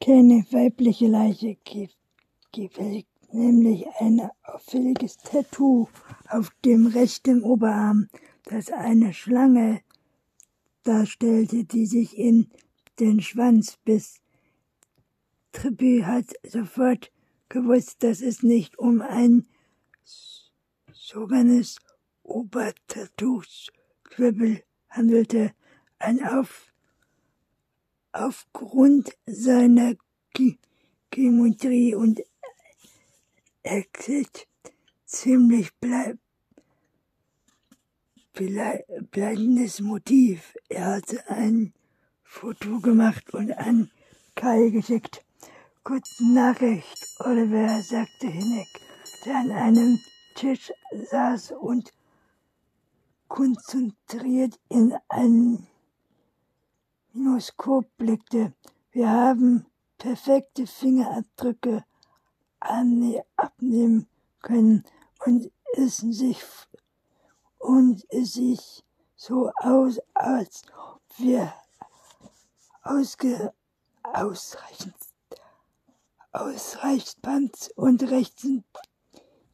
keine weibliche Leiche gefällt, nämlich ein auffälliges Tattoo auf dem rechten Oberarm, das eine Schlange darstellte, die sich in den Schwanz biss. Trippi hat sofort gewusst, dass es nicht um ein sogenanntes Obertattoo-Scribble handelte. Ein auf, aufgrund seiner Geometrie und Exit ziemlich bleib, bleibendes Motiv. Er hatte ein Foto gemacht und an Kai geschickt. Gute Nachricht, Oliver, sagte Hineck, der an einem Tisch saß und konzentriert in ein Minoskop blickte. Wir haben perfekte Fingerabdrücke abnehmen können und es sich und es sieht so aus, als wir ausge, ausreichend, ausreichend und rechts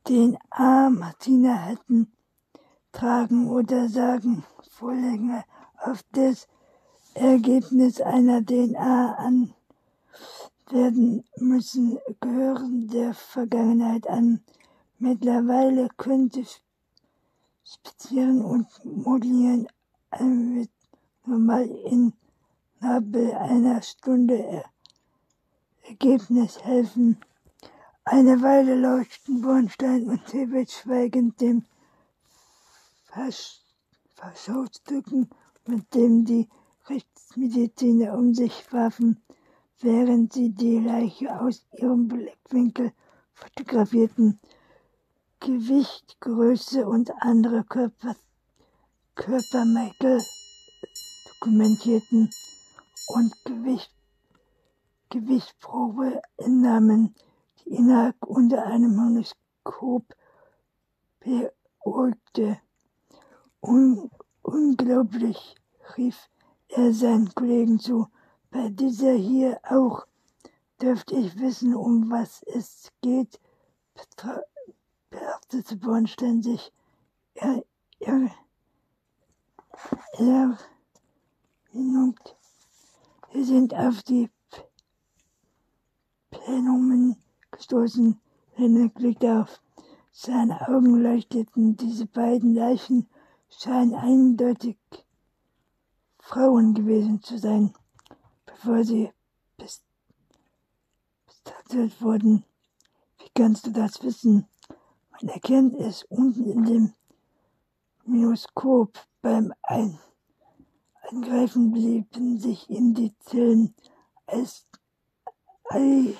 den A Martina hätten tragen oder sagen Vorlänge auf das Ergebnis einer DNA an werden müssen, gehören der Vergangenheit an. Mittlerweile könnte Spazieren und Modellieren wird normal in Nabel einer Stunde Ergebnis helfen. Eine Weile leuchten Bornstein und Tibet schweigend dem Verschautsstücken, mit dem die Rechtsmediziner um sich warfen während sie die Leiche aus ihrem Blickwinkel fotografierten. Gewicht, Größe und andere Körper, Körpermäkel dokumentierten und Gewicht, Gewichtprobe entnahmen, die innerhalb unter einem Horoskop beäugte. Un unglaublich, rief er seinen Kollegen zu. Bei dieser hier auch dürfte ich wissen, um was es geht, beachtete Bornstein sich. Er, er, er, wir sind auf die Plenum gestoßen. Henrik blickte auf. Seine Augen leuchteten. Diese beiden Leichen scheinen eindeutig Frauen gewesen zu sein bevor sie bestattet wurden. Wie kannst du das wissen? Man erkennt es unten in dem Minoskop beim Ein Eingreifen blieben sich in die Zellen als Ei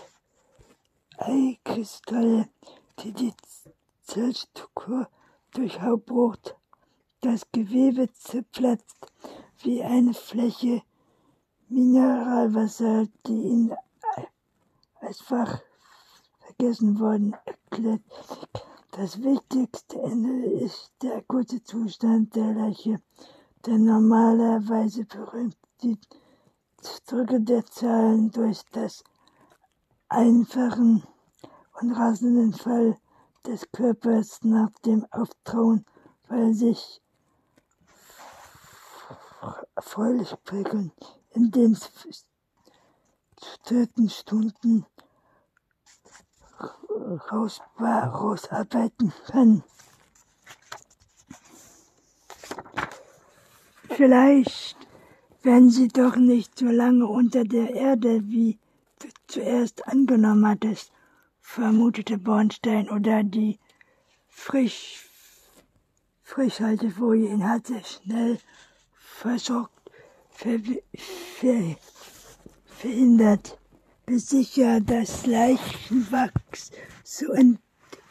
Eikristalle, die die Zellstruktur durchhaucht. Das Gewebe zerplatzt wie eine Fläche Mineralwasser, die in einfach vergessen worden erklärt. Das wichtigste Ende ist der gute Zustand der Leiche, der normalerweise berühmt die Drücke der Zahlen durch das einfachen und rasenden Fall des Körpers nach dem Auftrauen, weil sich erfreulich prickeln in den vierten Stunden raus, rausarbeiten kann. Vielleicht werden sie doch nicht so lange unter der Erde, wie du zuerst angenommen hattest, vermutete Bornstein, oder die Frisch, Frischhaltefolie hatte schnell versorgt ver ver verhindert, bis sich ja das Leichenwachs so ent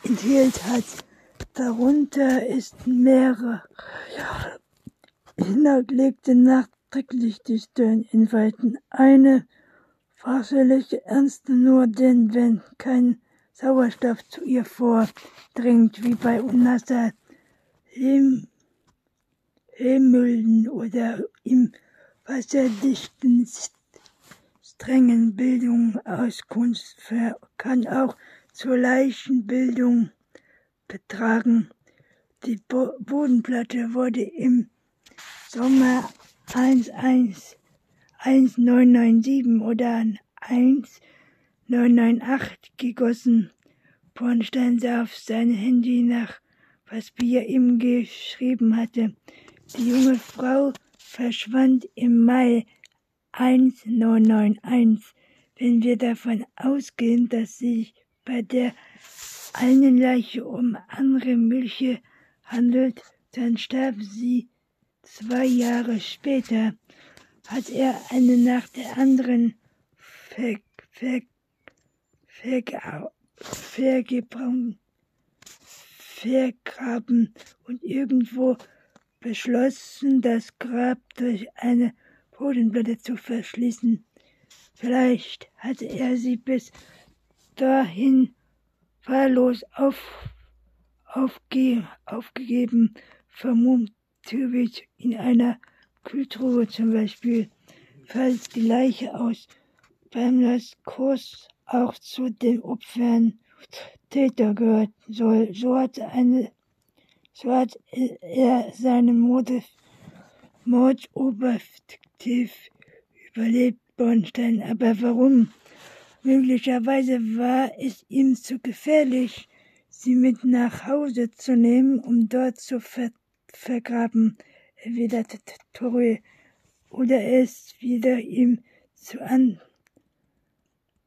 enthielt hat. Darunter ist mehrere Jahre. Legte nachträglich die Stirn in Weiten. Eine wahrscheinlich ernste nur denn, wenn kein Sauerstoff zu ihr vordringt, wie bei unnasser Lehmmüllen oder im wasserdichten strengen Bildung Auskunft kann auch zur Leichenbildung betragen. Die Bo Bodenplatte wurde im Sommer 11997 oder 1998 gegossen. Bornstein sah auf sein Handy nach, was Bier ihm geschrieben hatte. Die junge Frau verschwand im Mai 1991. Wenn wir davon ausgehen, dass sich bei der einen Leiche um andere Milche handelt, dann starb sie zwei Jahre später. Hat er eine nach der anderen vergraben und irgendwo beschlossen, das Grab durch eine Bodenplatte zu verschließen. Vielleicht hatte er sie bis dahin wahllos auf, aufge, aufgegeben, vermutlich in einer Kühltruhe zum Beispiel, falls die Leiche aus Bämlers Kurs auch zu den Opfern Täter gehört soll. So hat, eine, so hat er seinen Mord, Mord objektiv überlebt, Bornstein. Aber warum? Möglicherweise war es ihm zu gefährlich, sie mit nach Hause zu nehmen, um dort zu ver vergraben, erwiderte Torre, oder es wieder ihm zu an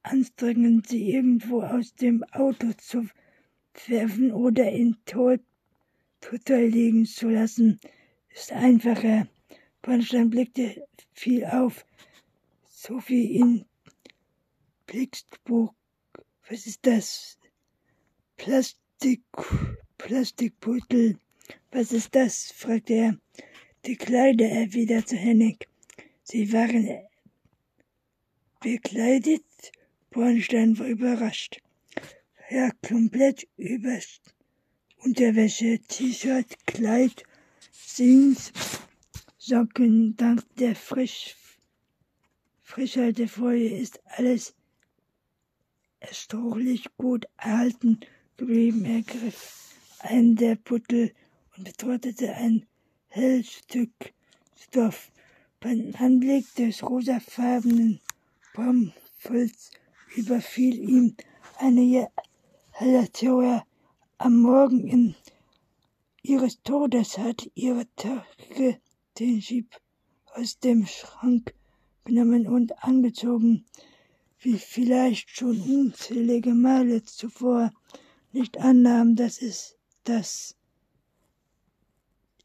anstrengend, sie irgendwo aus dem Auto zu werfen oder in Tod total liegen zu lassen, ist einfacher. Bernstein blickte viel auf, so wie in Blickbuch. Was ist das? Plastik, Plastikbeutel. Was ist das? fragte er. Die Kleider, erwiderte Hennig. Sie waren bekleidet. Bornstein war überrascht. Ja, komplett über Unterwäsche, T-Shirt, Kleid, Jeans, Socken. Dank der Frisch Frischheit der Folie ist alles erstaunlich gut erhalten geblieben. Er griff einen der Puttel und betrachtete ein helles Stück Stoff. Beim Anblick des rosafarbenen Baumfulls überfiel ihm eine Hallertauer. Am Morgen ihres Todes hat ihre Tage den Schieb aus dem Schrank genommen und angezogen wie vielleicht schon unzählige Male zuvor nicht annahm, dass es das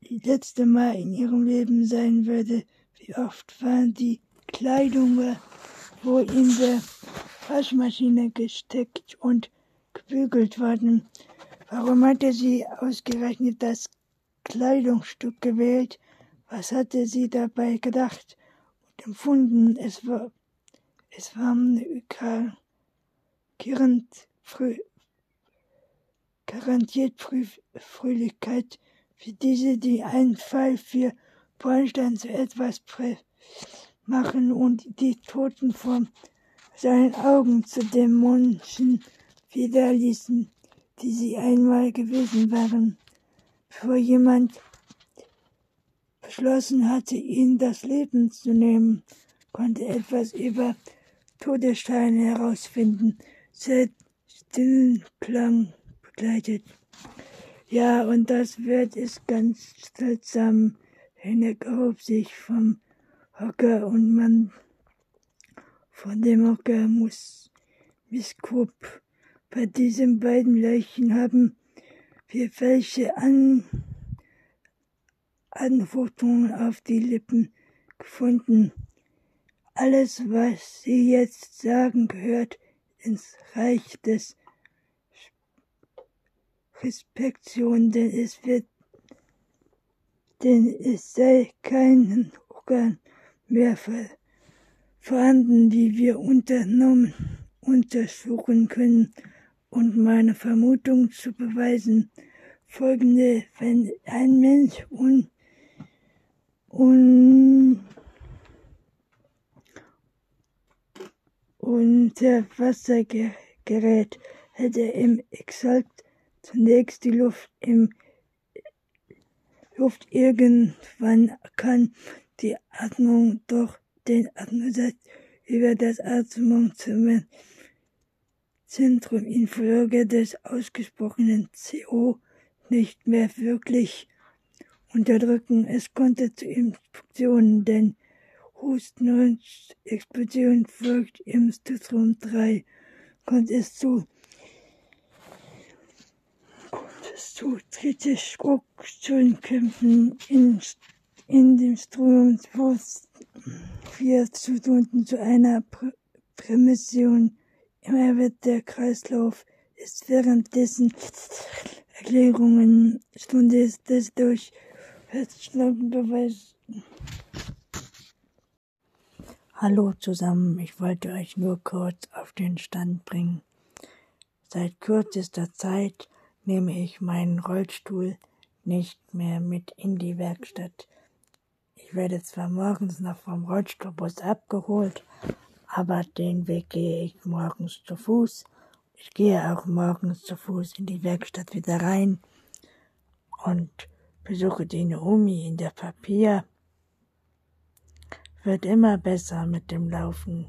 letzte Mal in ihrem Leben sein würde. Wie oft waren die Kleidung wohl in der Waschmaschine gesteckt und gebügelt worden. Warum hatte sie ausgerechnet das Kleidungsstück gewählt? Was hatte sie dabei gedacht und empfunden? Es war es war eine garantiert Fröhlichkeit für diese, die einen Fall für Bornstein zu etwas machen und die Toten vor seinen Augen zu Menschen wieder ließen, die sie einmal gewesen waren, bevor jemand beschlossen hatte, ihnen das Leben zu nehmen, konnte etwas über Todessteine herausfinden, sehr stillen Klang begleitet. Ja, und das wird es ganz seltsam. Henneck erhob sich vom Hocker und man von dem Hocker muss Miss Coop. Bei diesen beiden Leichen haben wir welche An Antwortungen auf die Lippen gefunden. Alles, was Sie jetzt sagen, gehört ins Reich des Respektion, denn es wird, denn es sei kein Organ mehr vorhanden, die wir unternommen, untersuchen können und meine Vermutung zu beweisen. Folgende, wenn ein Mensch un, un Unterwassergerät hätte im Exalt zunächst die Luft im Luft irgendwann kann die Atmung durch den Atmosphäre über das Atmungszentrum infolge des ausgesprochenen CO nicht mehr wirklich unterdrücken. Es konnte zu Infektionen, denn Husten und Explosion folgt im Strom 3, kommt es zu zu Trittschruckkämpfen in, in dem Strom 4 zu Stunden zu einer Pr Prämission. Immer wird der Kreislauf ist währenddessen Erklärungen Stunde ist es durch Beweis. Hallo zusammen, ich wollte euch nur kurz auf den Stand bringen. Seit kürzester Zeit nehme ich meinen Rollstuhl nicht mehr mit in die Werkstatt. Ich werde zwar morgens noch vom Rollstuhlbus abgeholt, aber den Weg gehe ich morgens zu Fuß. Ich gehe auch morgens zu Fuß in die Werkstatt wieder rein und besuche die Naomi in der Papier. Wird immer besser mit dem Laufen.